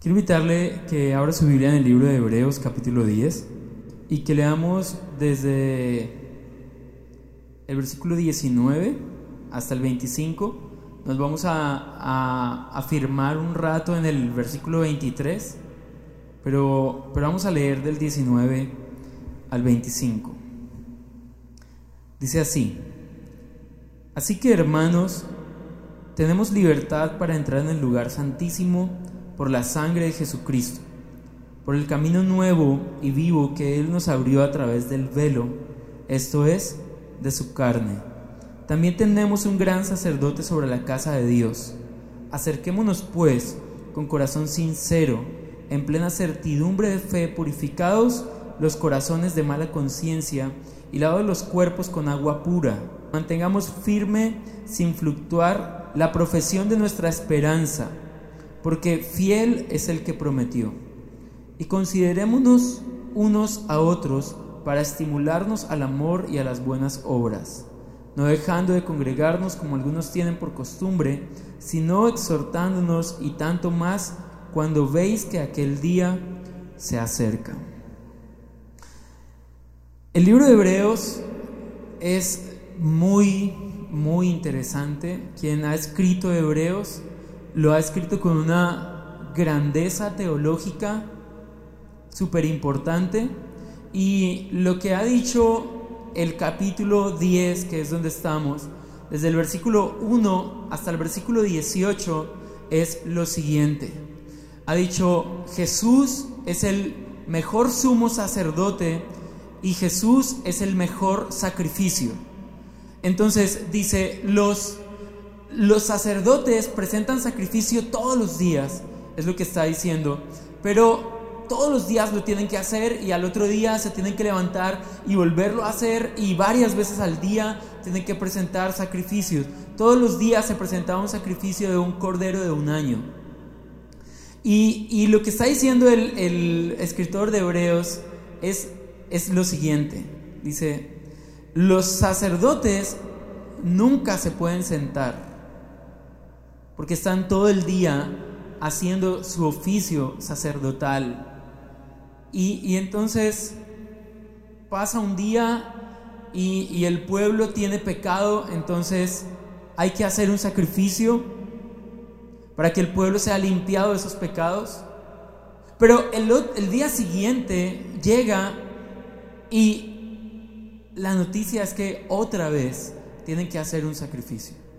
Quiero invitarle que abra su Biblia en el libro de Hebreos capítulo 10 y que leamos desde el versículo 19 hasta el 25. Nos vamos a, afirmar un rato en el versículo 23, pero, pero vamos a leer del 19 al 25. Dice así, así que hermanos, tenemos libertad para entrar en el lugar santísimo por la sangre de Jesucristo, por el camino nuevo y vivo que Él nos abrió a través del velo, esto es, de su carne. También tenemos un gran sacerdote sobre la casa de Dios. Acerquémonos pues con corazón sincero, en plena certidumbre de fe, purificados los corazones de mala conciencia y lavados los cuerpos con agua pura. Mantengamos firme, sin fluctuar, la profesión de nuestra esperanza porque fiel es el que prometió. Y considerémonos unos a otros para estimularnos al amor y a las buenas obras, no dejando de congregarnos como algunos tienen por costumbre, sino exhortándonos y tanto más cuando veis que aquel día se acerca. El libro de Hebreos es muy, muy interesante. Quien ha escrito Hebreos lo ha escrito con una grandeza teológica súper importante y lo que ha dicho el capítulo 10, que es donde estamos, desde el versículo 1 hasta el versículo 18, es lo siguiente. Ha dicho, Jesús es el mejor sumo sacerdote y Jesús es el mejor sacrificio. Entonces dice, los los sacerdotes presentan sacrificio todos los días, es lo que está diciendo, pero todos los días lo tienen que hacer y al otro día se tienen que levantar y volverlo a hacer y varias veces al día tienen que presentar sacrificios. Todos los días se presentaba un sacrificio de un cordero de un año. Y, lo que está diciendo el, el escritor de Hebreos es, es lo siguiente. Dice, los sacerdotes nunca se pueden sentar porque están todo el día haciendo su oficio sacerdotal. Y, entonces pasa un día y, y, el pueblo tiene pecado, entonces hay que hacer un sacrificio para que el pueblo sea limpiado de esos pecados. Pero el, el día siguiente llega y la noticia es que otra vez tienen que hacer un sacrificio.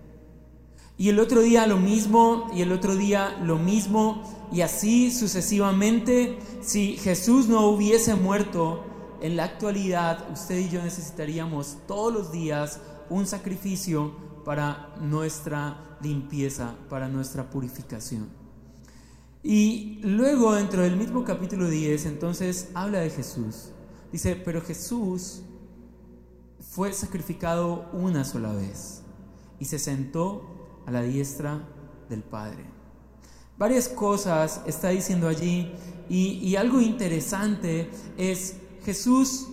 Y el otro día lo mismo, y el otro día lo mismo, y así sucesivamente. Si Jesús no hubiese muerto, en la actualidad usted y yo necesitaríamos todos los días un sacrificio para nuestra limpieza, para nuestra purificación. Y luego dentro del mismo capítulo 10, entonces habla de Jesús. Dice, pero Jesús fue sacrificado una sola vez y se sentó a la diestra del Padre. Varias cosas está diciendo allí y, algo interesante es Jesús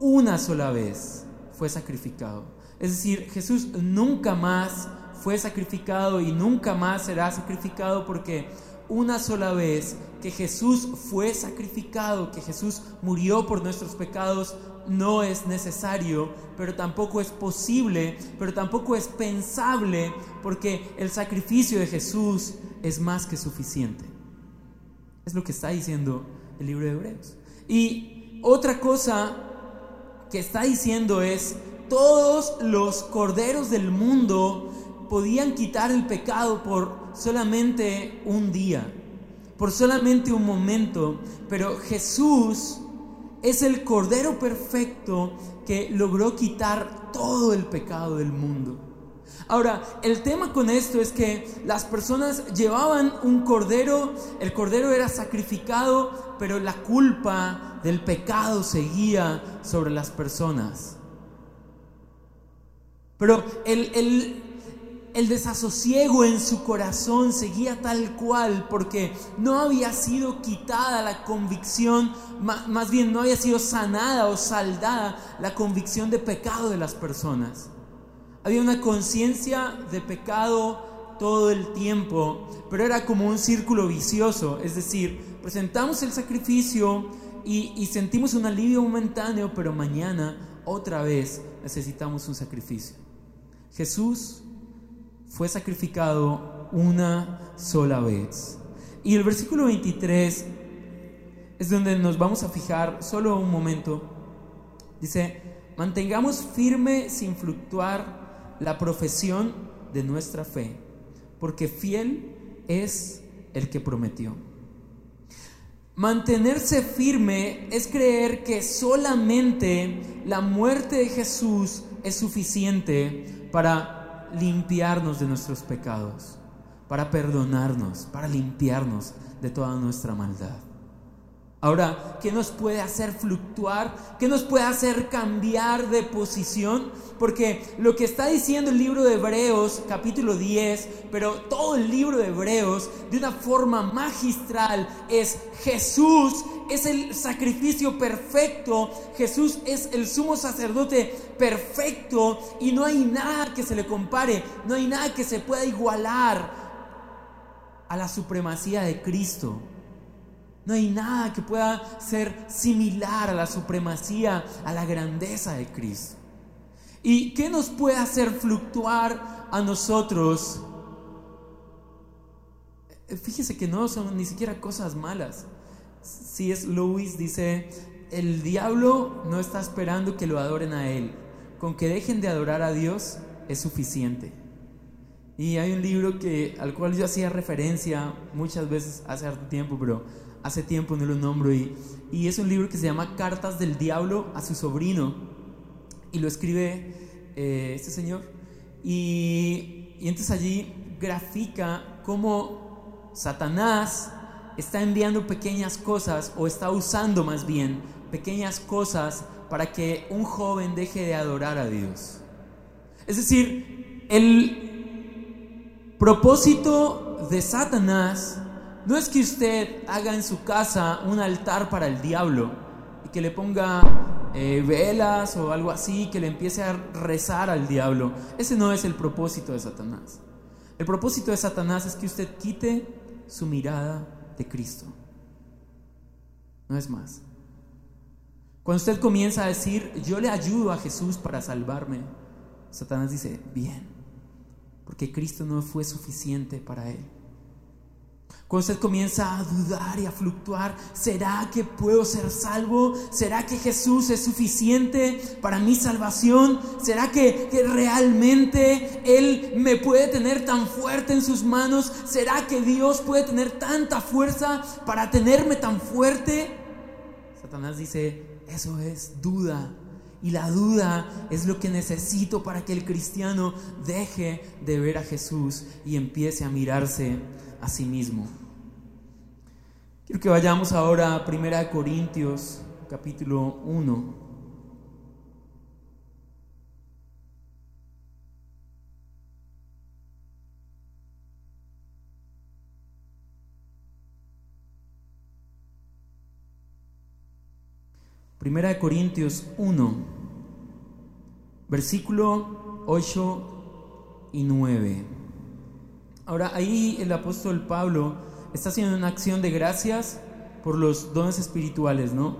una sola vez fue sacrificado. Es decir, Jesús nunca más fue sacrificado y nunca más será sacrificado porque una sola vez que Jesús fue sacrificado, que Jesús murió por nuestros pecados, no es necesario, pero tampoco es posible, pero tampoco es pensable, porque el sacrificio de Jesús es más que suficiente. Es lo que está diciendo el libro de Hebreos. Y otra cosa que está diciendo es, todos los corderos del mundo podían quitar el pecado por solamente un día, por solamente un momento, pero Jesús es el Cordero perfecto que logró quitar todo el pecado del mundo. Ahora, el tema con esto es que las personas llevaban un cordero, el cordero era sacrificado, pero la culpa del pecado seguía sobre las personas. Pero el, el, el desasosiego en su corazón seguía tal cual porque no había sido quitada la convicción, más bien no había sido sanada o saldada la convicción de pecado de las personas. Había una conciencia de pecado todo el tiempo, pero era como un círculo vicioso, es decir, presentamos el sacrificio y, y sentimos un alivio momentáneo, pero mañana otra vez necesitamos un sacrificio. Jesús fue sacrificado una sola vez. Y el versículo 23 es donde nos vamos a fijar solo un momento. Dice, mantengamos firme sin fluctuar la profesión de nuestra fe, porque fiel es el que prometió. Mantenerse firme es creer que solamente la muerte de Jesús es suficiente para limpiarnos de nuestros pecados, para perdonarnos, para limpiarnos de toda nuestra maldad. Ahora, ¿qué nos puede hacer fluctuar? ¿Qué nos puede hacer cambiar de posición? Porque lo que está diciendo el libro de Hebreos, capítulo 10, pero todo el libro de Hebreos, de una forma magistral, es Jesús es el sacrificio perfecto, Jesús es el sumo sacerdote perfecto y no hay nada que se le compare, no hay nada que se pueda igualar a la supremacía de Cristo. No hay nada que pueda ser similar a la supremacía, a la grandeza de Cristo. ¿Y qué nos puede hacer fluctuar a nosotros? Eh, fíjese que no son ni siquiera cosas malas. Si es Lewis dice, el diablo no está esperando que lo adoren a él. Con que dejen de adorar a Dios es suficiente. Y hay un libro que, al cual yo hacía referencia muchas veces hace harto tiempo, pero hace tiempo no lo nombro, y, y es un libro que se llama Cartas del Diablo a su sobrino, y lo escribe eh, este señor, y, y entonces allí grafica cómo Satanás está enviando pequeñas cosas, o está usando más bien pequeñas cosas para que un joven deje de adorar a Dios. Es decir, el propósito de Satanás no es que usted haga en su casa un altar para el diablo y que le ponga eh, velas o algo así, que le empiece a rezar al diablo. Ese no es el propósito de Satanás. El propósito de Satanás es que usted quite su mirada de Cristo. No es más. Cuando usted comienza a decir, yo le ayudo a Jesús para salvarme, Satanás dice, bien, porque Cristo no fue suficiente para él. Cuando usted comienza a dudar y a fluctuar, ¿será que puedo ser salvo? ¿Será que Jesús es suficiente para mi salvación? ¿Será que, realmente Él me puede tener tan fuerte en sus manos? ¿Será que Dios puede tener tanta fuerza para tenerme tan fuerte? Satanás dice, eso es duda. Y la duda es lo que necesito para que el cristiano deje de ver a Jesús y empiece a mirarse a sí mismo. Quiero que vayamos ahora a 1 Corintios capítulo 1. Primera de Corintios 1, versículo 8 y 9. Ahora ahí el apóstol Pablo está haciendo una acción de gracias por los dones espirituales, ¿no?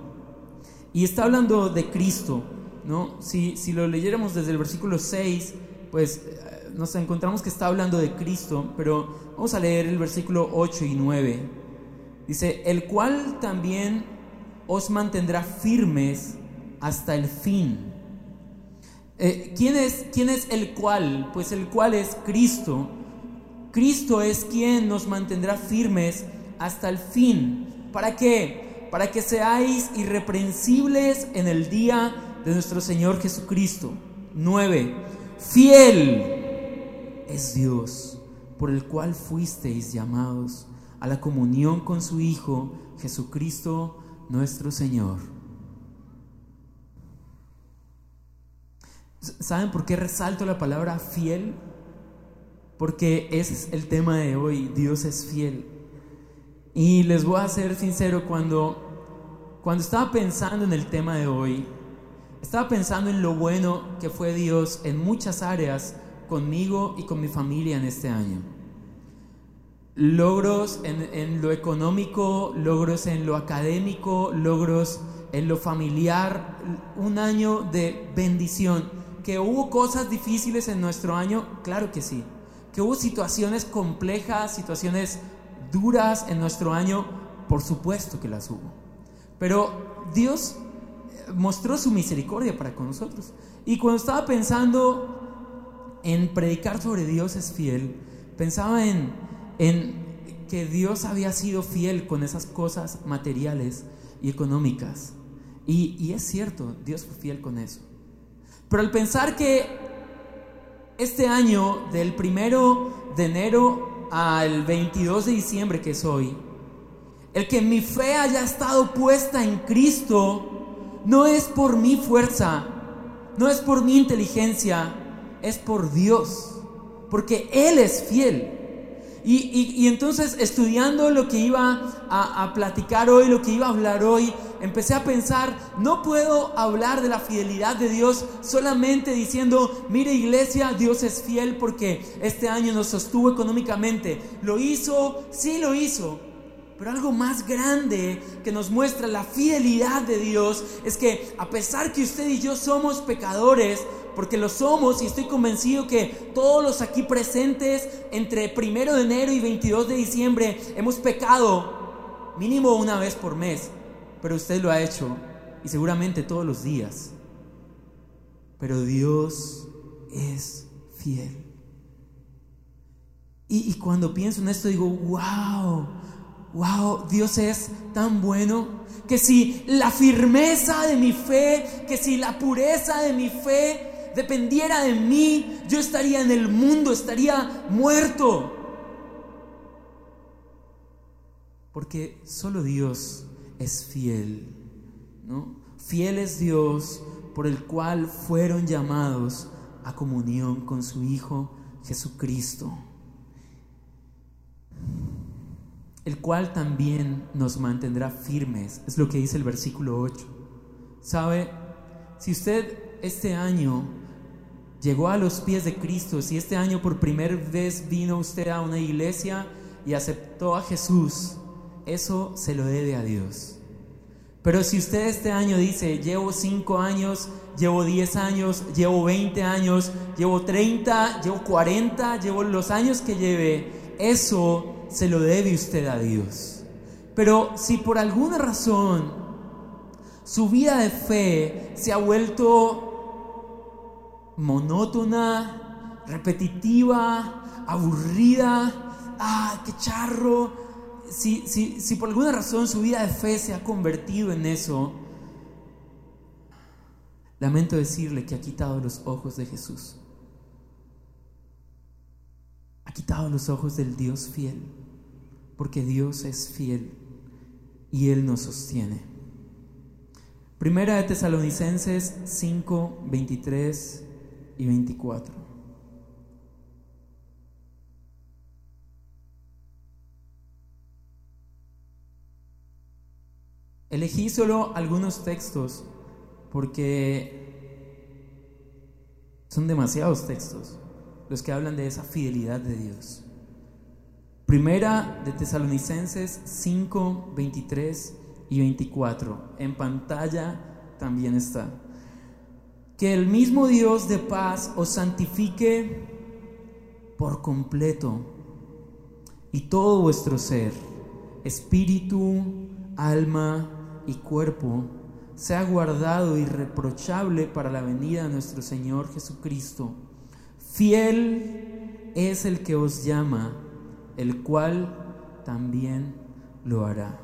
Y está hablando de Cristo, ¿no? Si, si lo leyéramos desde el versículo 6, pues eh, nos encontramos que está hablando de Cristo, pero vamos a leer el versículo 8 y 9. Dice, el cual también os mantendrá firmes hasta el fin. Eh, ¿quién, es, ¿Quién es el cual? Pues el cual es Cristo Cristo es quien nos mantendrá firmes hasta el fin. ¿Para qué? Para que seáis irreprensibles en el día de nuestro Señor Jesucristo. 9. Fiel es Dios, por el cual fuisteis llamados a la comunión con su Hijo, Jesucristo nuestro Señor. ¿Saben por qué resalto la palabra fiel? Porque ese es el tema de hoy, Dios es fiel. Y les voy a ser sincero, cuando, cuando estaba pensando en el tema de hoy, estaba pensando en lo bueno que fue Dios en muchas áreas conmigo y con mi familia en este año. logros en, lo económico, logros en lo académico, logros en lo familiar, un año de bendición. ¿Que hubo cosas difíciles en nuestro año? Claro que sí. ¿Que hubo situaciones complejas, situaciones duras en nuestro año? Por supuesto que las hubo. Pero Dios mostró su misericordia para con nosotros. Y cuando estaba pensando en predicar sobre Dios es fiel, pensaba en en que Dios había sido fiel con esas cosas materiales y económicas. Y, es cierto, Dios fue fiel con eso. Pero al pensar que este año, del primero de enero al 22 de diciembre que es hoy, el que mi fe haya estado puesta en Cristo no es por mi fuerza, no es por mi inteligencia, es por Dios, porque Él es fiel. Y, entonces estudiando lo que iba a, a, platicar hoy, lo que iba a hablar hoy, empecé a pensar, no puedo hablar de la fidelidad de Dios solamente diciendo, mire iglesia, Dios es fiel porque este año nos sostuvo económicamente. Lo hizo, sí lo hizo. Pero algo más grande que nos muestra la fidelidad de Dios es que a pesar que usted y yo somos pecadores, porque lo somos y estoy convencido que todos los aquí presentes entre primero de enero y 22 de diciembre hemos pecado mínimo una vez por mes, pero usted lo ha hecho y seguramente todos los días. Pero Dios es fiel. Y, y cuando pienso en esto digo, wow, wow, Dios es tan bueno que si la firmeza de mi fe, que si la pureza de mi fe dependiera de mí, yo estaría en el mundo, estaría muerto. Porque solo Dios es fiel, ¿no? Fiel es Dios por el cual fueron llamados a comunión con su Hijo Jesucristo, el cual también nos mantendrá firmes, es lo que dice el versículo 8. ¿Sabe? Si usted este año llegó a los pies de Cristo, si este año por primera vez vino usted a una iglesia y aceptó a Jesús, eso se lo debe a Dios. Pero si usted este año dice, llevo 5 años, llevo 10 años, llevo 20 años, llevo 30, llevo 40, llevo los años que lleve, eso se lo debe usted a Dios. Pero si por alguna razón su vida de fe se ha vuelto monótona, repetitiva, aburrida, ah, qué charro. Si, si por alguna razón su vida de fe se ha convertido en eso, lamento decirle que ha quitado los ojos de Jesús. Ha quitado los ojos del Dios fiel, porque Dios es fiel y Él nos sostiene. Primera de Tesalonicenses 5, 23 y 24. Elegí solo algunos textos porque son demasiados textos los que hablan de esa fidelidad de Dios. Primera de Tesalonicenses 5, 23 y 24. En pantalla también está. Que el mismo Dios de paz os santifique por completo y todo vuestro ser, espíritu, alma y cuerpo, sea guardado irreprochable para la venida de nuestro Señor Jesucristo. Fiel es el que os llama, el cual también lo hará.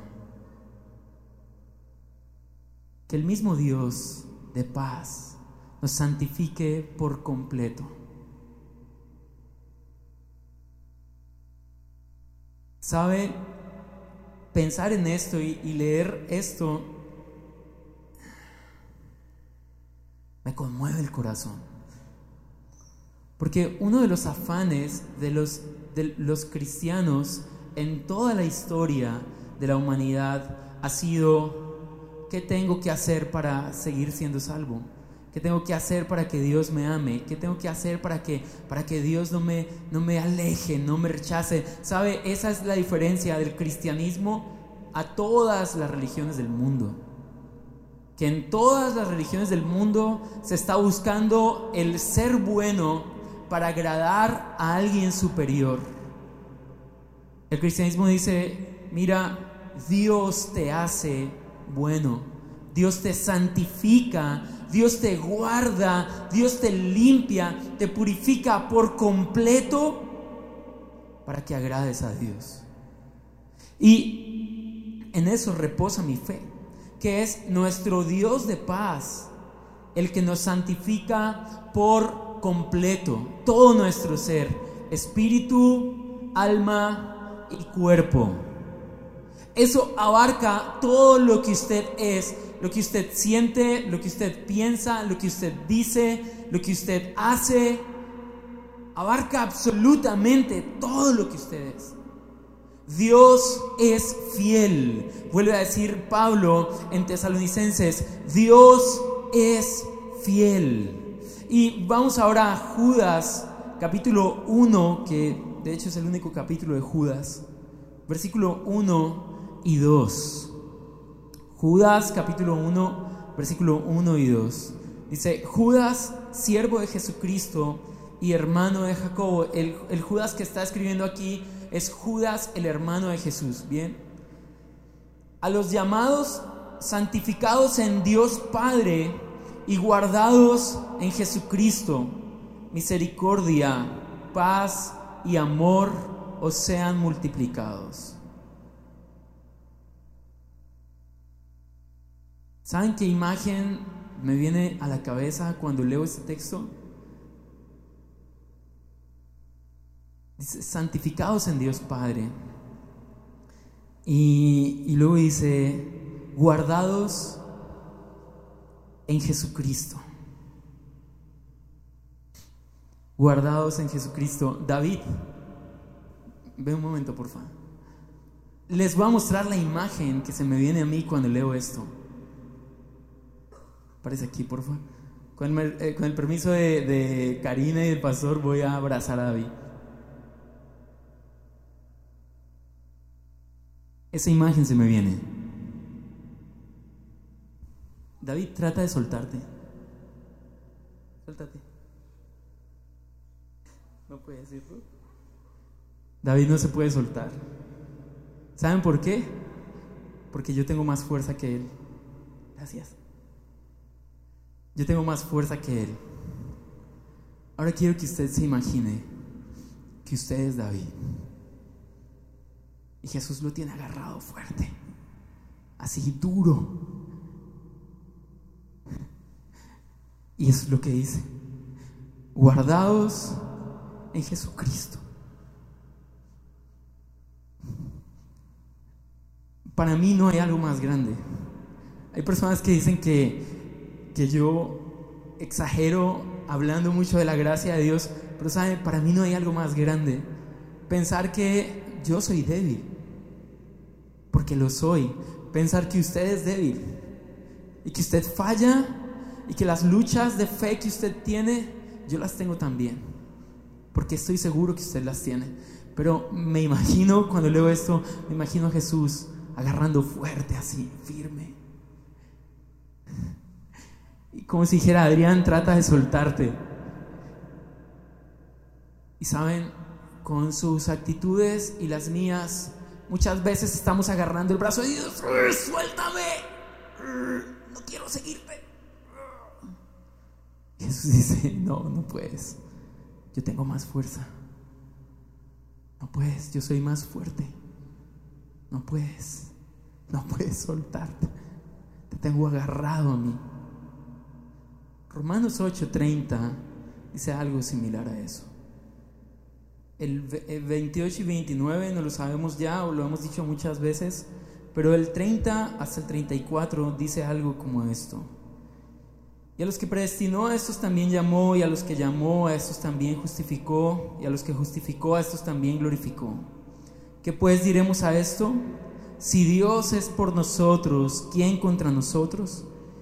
Que el mismo Dios de paz nos santifique por completo. ¿Sabe? Pensar en esto y, leer esto me conmueve el corazón. Porque uno de los afanes de los, de los cristianos en toda la historia de la humanidad ha sido, ¿qué tengo que hacer para seguir siendo salvo? ¿Qué tengo que hacer para que Dios me ame? ¿Qué tengo que hacer para que, para que Dios no me, no me aleje, no me rechace? ¿Sabe? Esa es la diferencia del cristianismo a todas las religiones del mundo. Que en todas las religiones del mundo se está buscando el ser bueno para agradar a alguien superior. El cristianismo dice, mira, Dios te hace bueno, Dios te santifica, Dios te guarda, Dios te limpia, te purifica por completo para que agrades a Dios. Y en eso reposa mi fe, que es nuestro Dios de paz, el que nos santifica por completo, todo nuestro ser, espíritu, alma y cuerpo. Eso abarca todo lo que usted es, lo que usted siente, lo que usted piensa, lo que usted dice, lo que usted hace. Abarca absolutamente todo lo que usted es. Dios es fiel. Vuelve a decir Pablo en Tesalonicenses, Dios es fiel. Y vamos ahora a Judas, capítulo 1, que de hecho es el único capítulo de Judas, versículo 1 y 2. Judas, capítulo 1, versículo 1 y 2. Dice, Judas, siervo de Jesucristo y hermano de Jacobo. El, el Judas que está escribiendo aquí es Judas, el hermano de Jesús. Bien. A los llamados, santificados en Dios Padre y guardados en Jesucristo, misericordia, paz y amor os sean multiplicados. ¿Saben qué imagen me viene a la cabeza cuando leo este texto? Dice, santificados en Dios Padre. Y, y luego dice, guardados en Jesucristo. Guardados en Jesucristo. David, ve un momento, por favor. Les voy a mostrar la imagen que se me viene a mí cuando leo esto. Aparece aquí, por favor. Con el, eh, con el permiso de, de Karina y del pastor, voy a abrazar a David. Esa imagen se me viene. David trata de soltarte. Suéltate. No puede decirlo. David no se puede soltar. ¿Saben por qué? Porque yo tengo más fuerza que él. Gracias. Yo tengo más fuerza que él. Ahora quiero que usted se imagine que usted es David. Y Jesús lo tiene agarrado fuerte, así duro. Y es lo que dice, guardados en Jesucristo. Para mí no hay algo más grande. Hay personas que dicen que, que yo exagero hablando mucho de la gracia de Dios, pero saben, para mí no hay algo más grande. Pensar que yo soy débil, porque lo soy. Pensar que usted es débil y que usted falla y que las luchas de fe que usted tiene, yo las tengo también, porque estoy seguro que usted las tiene. Pero me imagino, cuando leo esto, me imagino a Jesús agarrando fuerte así, firme. Y como si dijera, Adrián, trata de soltarte. Y saben, con sus actitudes y las mías, muchas veces estamos agarrando el brazo de Dios, suéltame, no quiero seguirte. Jesús dice, no, no puedes, yo tengo más fuerza. No puedes, yo soy más fuerte. No puedes, no puedes soltarte. Te tengo agarrado a mí. Romanos 8:30 dice algo similar a eso. El 28 y 29 no lo sabemos ya o lo hemos dicho muchas veces, pero el 30 hasta el 34 dice algo como esto. Y a los que predestinó a estos también llamó, y a los que llamó a estos también justificó, y a los que justificó a estos también glorificó. ¿Qué pues diremos a esto? Si Dios es por nosotros, ¿quién contra nosotros?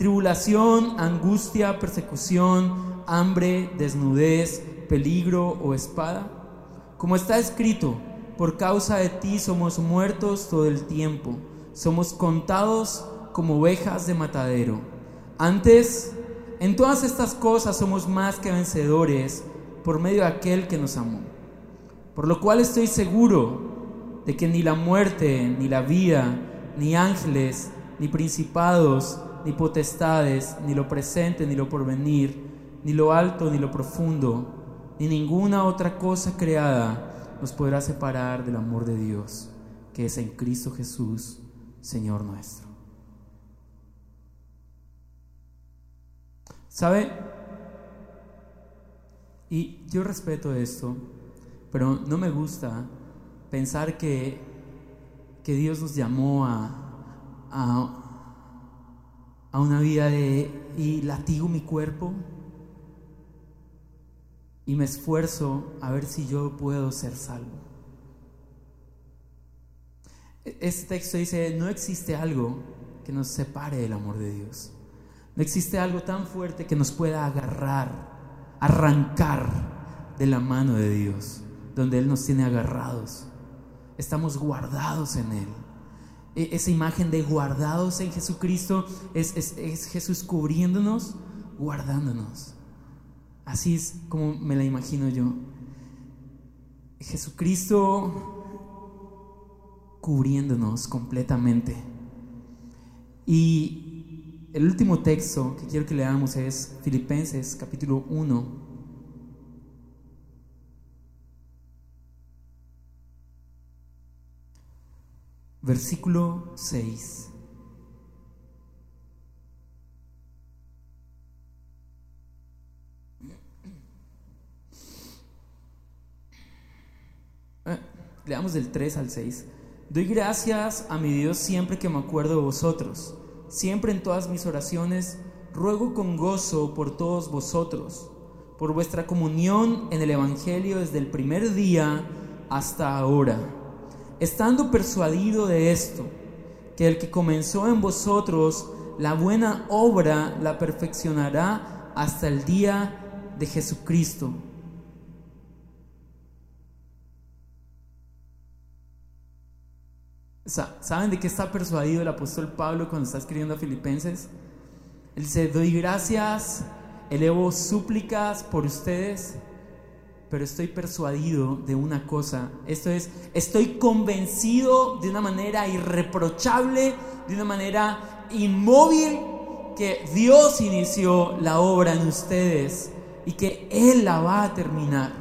Tribulación, angustia, persecución, hambre, desnudez, peligro o espada. Como está escrito, por causa de ti somos muertos todo el tiempo, somos contados como ovejas de matadero. Antes, en todas estas cosas somos más que vencedores por medio de aquel que nos amó. Por lo cual estoy seguro de que ni la muerte, ni la vida, ni ángeles, ni principados, ni potestades, ni lo presente, ni lo porvenir, ni lo alto, ni lo profundo, ni ninguna otra cosa creada nos podrá separar del amor de Dios, que es en Cristo Jesús, Señor nuestro. ¿Sabe? Y yo respeto esto, pero no me gusta pensar que, que Dios nos llamó a, a, a una vida de y latigo mi cuerpo y me esfuerzo a ver si yo puedo ser salvo. Este texto dice, no existe algo que nos separe del amor de Dios. No existe algo tan fuerte que nos pueda agarrar, arrancar de la mano de Dios, donde Él nos tiene agarrados. Estamos guardados en Él. E, esa imagen de guardados en Jesucristo es, es Jesús cubriéndonos, guardándonos. Así es como me la imagino yo. Jesucristo cubriéndonos completamente. Y el último texto que quiero que leamos es Filipenses capítulo 1. Versículo 6. Eh, leamos del 3 al 6. Doy gracias a mi Dios siempre que me acuerdo de vosotros Siempre en todas mis oraciones ruego con gozo por todos vosotros, por vuestra comunión en el Evangelio desde el primer día hasta ahora, estando persuadido de esto, que el que comenzó en vosotros la buena obra la perfeccionará hasta el día de Jesucristo. ¿Saben de qué está persuadido el apóstol Pablo cuando está escribiendo a Filipenses? Él dice, doy gracias, elevo súplicas por ustedes, pero estoy persuadido de una cosa. Esto es, estoy convencido de una manera irreprochable, de una manera inmóvil, que Dios inició la obra en ustedes y que Él la va a terminar.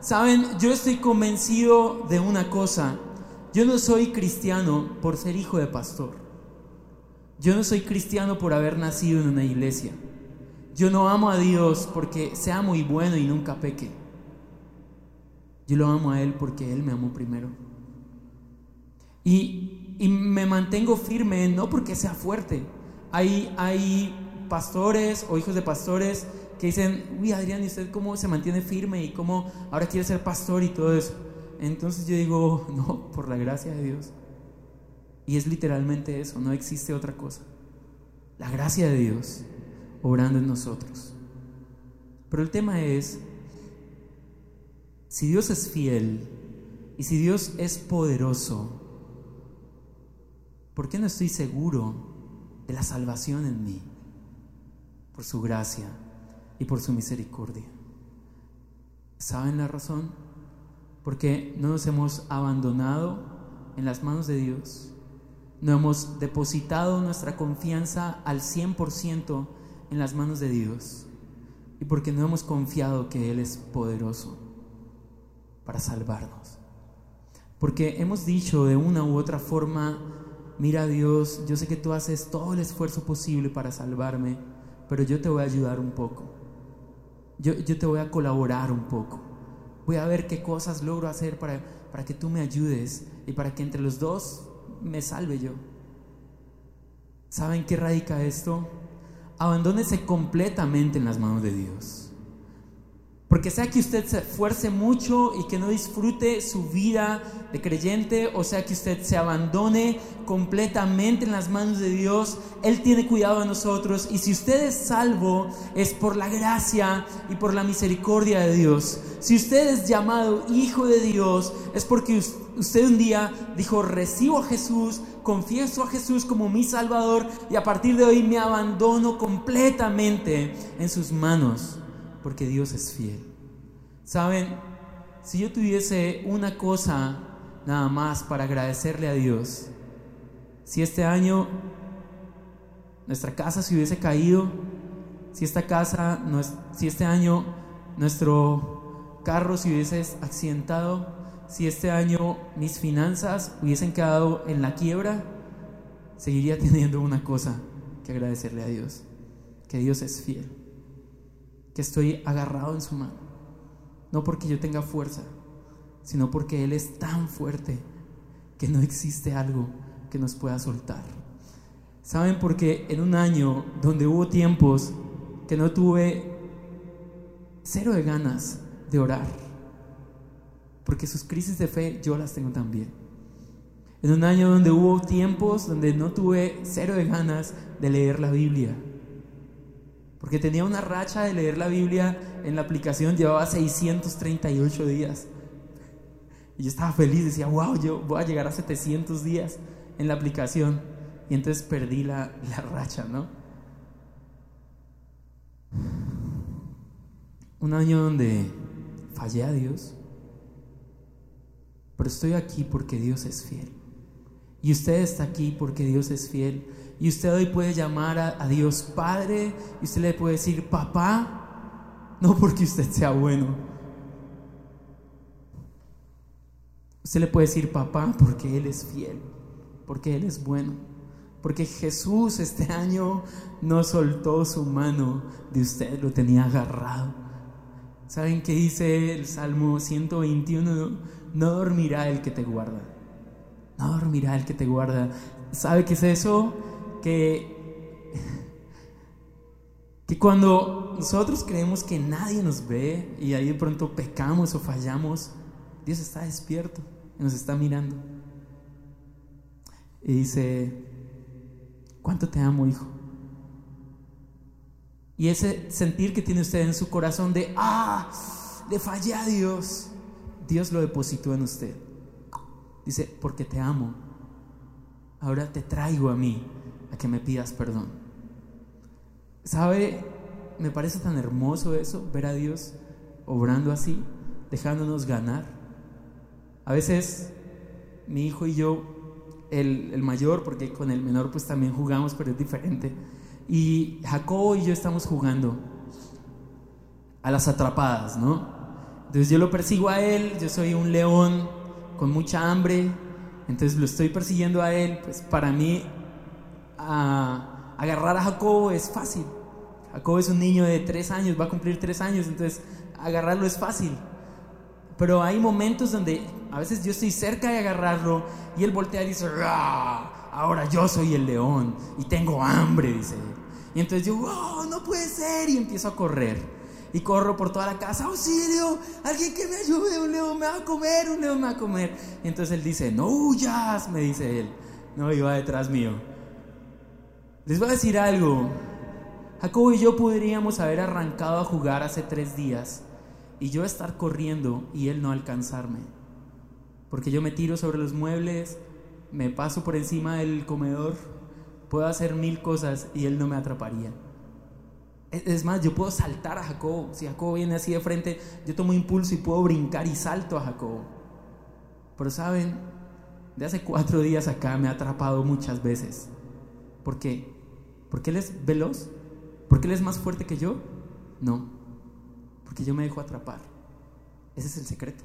Saben, yo estoy convencido de una cosa yo no soy cristiano por ser hijo de pastor. Yo no soy cristiano por haber nacido en una iglesia. Yo no amo a Dios porque sea muy bueno y nunca peque. Yo lo amo a Él porque Él me amó primero. Y, y me mantengo firme no porque sea fuerte. Hay, hay pastores o hijos de pastores que dicen, uy Adrián, ¿y usted cómo se mantiene firme y cómo ahora quiere ser pastor y todo eso? Entonces yo digo, no, por la gracia de Dios. Y es literalmente eso, no existe otra cosa. La gracia de Dios obrando en nosotros. Pero el tema es, si Dios es fiel y si Dios es poderoso, ¿por qué no estoy seguro de la salvación en mí? Por su gracia y por su misericordia. ¿Saben la razón? porque no nos hemos abandonado en las manos de Dios, no hemos depositado nuestra confianza al 100% en las manos de Dios y porque no hemos confiado que Él es poderoso para salvarnos. Porque hemos dicho de una u otra forma, mira Dios, yo sé que tú haces todo el esfuerzo posible para salvarme, pero yo te voy a ayudar un poco. Yo, yo te voy a colaborar un poco. Voy a ver qué cosas logro hacer para, para que tú me ayudes y para que entre los dos me salve yo. ¿Saben qué radica esto? Abandónese completamente en las manos de Dios. Porque sea que usted se esfuerce mucho y que no disfrute su vida de creyente, o sea que usted se abandone completamente en las manos de Dios, Él tiene cuidado de nosotros. Y si usted es salvo, es por la gracia y por la misericordia de Dios. Si usted es llamado hijo de Dios, es porque usted un día dijo, recibo a Jesús, confieso a Jesús como mi Salvador y a partir de hoy me abandono completamente en sus manos porque Dios es fiel. Saben, si yo tuviese una cosa nada más para agradecerle a Dios, si este año nuestra casa se hubiese caído, si esta casa, si este año nuestro carro se hubiese accidentado, si este año mis finanzas hubiesen quedado en la quiebra, seguiría teniendo una cosa que agradecerle a Dios, que Dios es fiel que estoy agarrado en su mano. No porque yo tenga fuerza, sino porque Él es tan fuerte que no existe algo que nos pueda soltar. ¿Saben? Porque en un año donde hubo tiempos que no tuve cero de ganas de orar, porque sus crisis de fe yo las tengo también. En un año donde hubo tiempos donde no tuve cero de ganas de leer la Biblia porque tenía una racha de leer la Biblia en la aplicación, llevaba 638 días. Y yo estaba feliz, decía, wow, yo voy a llegar a 700 días en la aplicación. Y entonces perdí la, la racha, ¿no? Un año donde fallé a Dios. Pero estoy aquí porque Dios es fiel. Y usted está aquí porque Dios es fiel. Y usted hoy puede llamar a, Dios Padre y usted le puede decir papá, no porque usted sea bueno. Usted le puede decir papá porque Él es fiel, porque Él es bueno. Porque Jesús este año no soltó su mano de usted, lo tenía agarrado. ¿Saben qué dice el Salmo 121? No dormirá el que te guarda. No dormirá el que te guarda. ¿Sabe qué es eso? Que, que cuando nosotros creemos que nadie nos ve y ahí de pronto pecamos o fallamos, Dios está despierto y nos está mirando. Y dice, ¿cuánto te amo, hijo? Y ese sentir que tiene usted en su corazón de, ah, le fallé a Dios, Dios lo depositó en usted. Dice, porque te amo, ahora te traigo a mí a que me pidas perdón. ¿Sabe? Me parece tan hermoso eso, ver a Dios obrando así, dejándonos ganar. A veces mi hijo y yo, el, mayor, porque con el menor pues también jugamos, pero es diferente. Y Jacobo y yo estamos jugando a las atrapadas, ¿no? Entonces yo lo persigo a él, yo soy un león con mucha hambre, entonces lo estoy persiguiendo a él, pues para mí agarrar a Jacobo es fácil. Jacobo es un niño de tres años, va a cumplir tres años, entonces agarrarlo es fácil. Pero hay momentos donde a veces yo estoy cerca de agarrarlo y él voltea y dice, ahora yo soy el león y tengo hambre, dice él. Y entonces yo, oh, no puede ser, y empiezo a correr. Y corro por toda la casa, auxilio, alguien que me ayude, un león me va a comer, un león me va a comer. Y entonces él dice, no huyas, me dice él. No, iba detrás mío. Les voy a decir algo. Jacobo y yo podríamos haber arrancado a jugar hace tres días y yo estar corriendo y él no alcanzarme. Porque yo me tiro sobre los muebles, me paso por encima del comedor, puedo hacer mil cosas y él no me atraparía. Es más, yo puedo saltar a Jacobo. Si Jacobo viene así de frente, yo tomo impulso y puedo brincar y salto a Jacobo. Pero saben, de hace cuatro días acá me ha atrapado muchas veces. ¿Por qué? ¿Porque Él es veloz? ¿Porque Él es más fuerte que yo? No, porque yo me dejo atrapar. Ese es el secreto.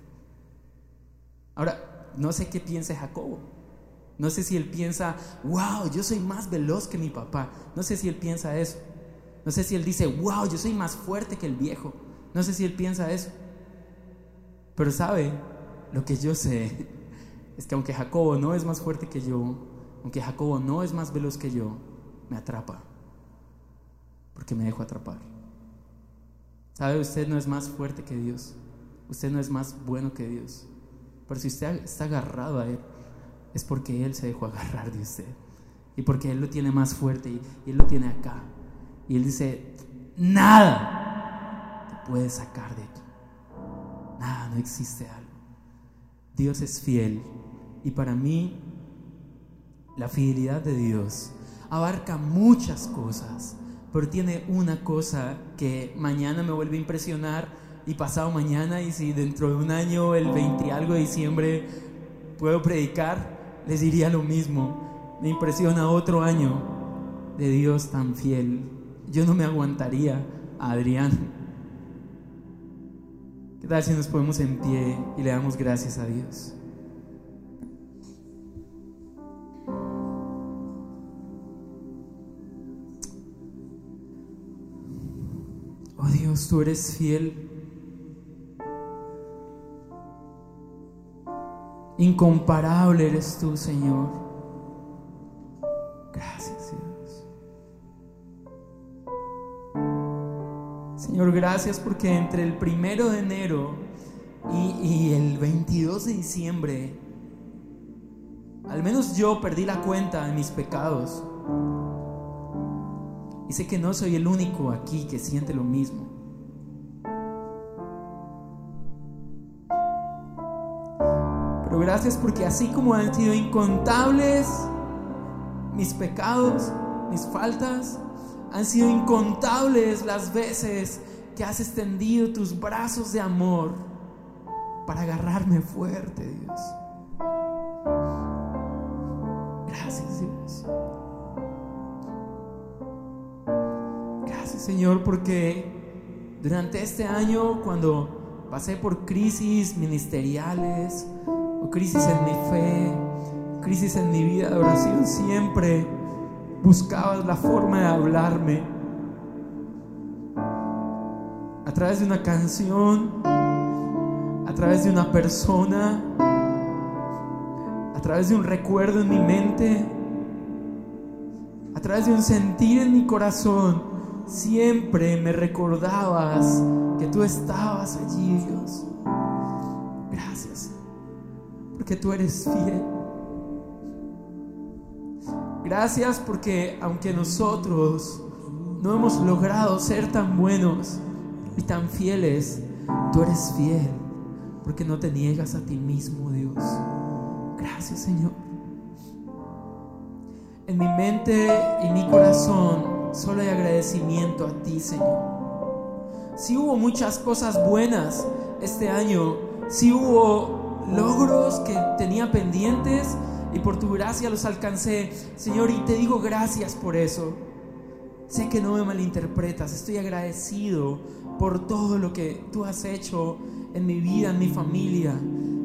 Ahora, no sé qué piensa Jacobo. No sé si él piensa, wow, yo soy más veloz que mi papá. No sé si él piensa eso. No sé si él dice, wow, yo soy más fuerte que el viejo. No sé si él piensa eso. Pero sabe, lo que yo sé es que aunque Jacobo no es más fuerte que yo, aunque Jacobo no es más veloz que yo, me atrapa. Porque me dejo atrapar. Sabe, usted no es más fuerte que Dios. Usted no es más bueno que Dios. Pero si usted está agarrado a Él, es porque Él se dejó agarrar de usted. Y porque Él lo tiene más fuerte y, Él lo tiene acá. Y Él dice, nada te puede sacar de aquí. Nada, no existe algo. Dios es fiel. Y para mí, la fidelidad de Dios abarca muchas cosas, pero tiene una cosa que mañana me vuelve a impresionar y pasado mañana y si dentro de un año, el 20 y algo de diciembre, puedo predicar, les diría lo mismo. Me impresiona otro año de Dios tan fiel. Yo no me aguantaría a Adrián. ¿Qué tal si nos ponemos en pie y le damos gracias a Dios? Tú eres fiel. Incomparable eres tú, Señor. Gracias, Dios. Señor, gracias porque entre el primero de enero y, el 22 de diciembre, al menos yo perdí la cuenta de mis pecados. Y sé que no soy el único aquí que siente lo mismo. Gracias porque así como han sido incontables mis pecados, mis faltas, han sido incontables las veces que has extendido tus brazos de amor para agarrarme fuerte, Dios. Gracias, Dios. Gracias, Señor, porque durante este año, cuando pasé por crisis ministeriales, crisis en mi fe, crisis en mi vida de oración, siempre buscabas la forma de hablarme a través de una canción, a través de una persona, a través de un recuerdo en mi mente, a través de un sentir en mi corazón. Siempre me recordabas que tú estabas allí, Dios. Que tú eres fiel. Gracias porque aunque nosotros no hemos logrado ser tan buenos y tan fieles, tú eres fiel porque no te niegas a ti mismo, Dios. Gracias, Señor. En mi mente y mi corazón solo hay agradecimiento a ti, Señor. Si hubo muchas cosas buenas este año, si hubo logros que tenía pendientes y por tu gracia los alcancé. Señor, y te digo gracias por eso. Sé que no me malinterpretas, estoy agradecido por todo lo que tú has hecho en mi vida, en mi familia.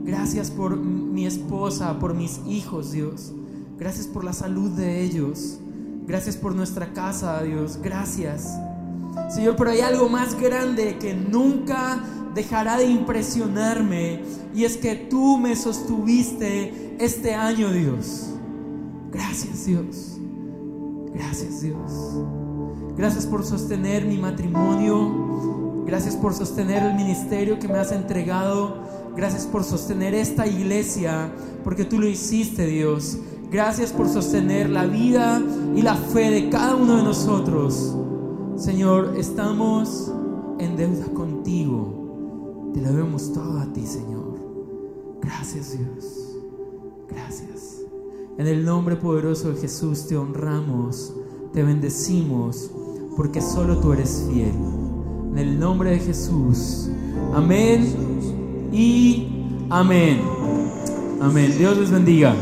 Gracias por mi esposa, por mis hijos, Dios. Gracias por la salud de ellos. Gracias por nuestra casa, Dios. Gracias. Señor, pero hay algo más grande que nunca dejará de impresionarme y es que tú me sostuviste este año, Dios. Gracias, Dios. Gracias, Dios. Gracias por sostener mi matrimonio. Gracias por sostener el ministerio que me has entregado. Gracias por sostener esta iglesia, porque tú lo hiciste, Dios. Gracias por sostener la vida y la fe de cada uno de nosotros. Señor, estamos en deuda contigo. Te lo vemos todo a ti, Señor. Gracias, Dios. Gracias. En el nombre poderoso de Jesús te honramos, te bendecimos, porque solo tú eres fiel. En el nombre de Jesús. Amén y amén. Amén. Dios les bendiga.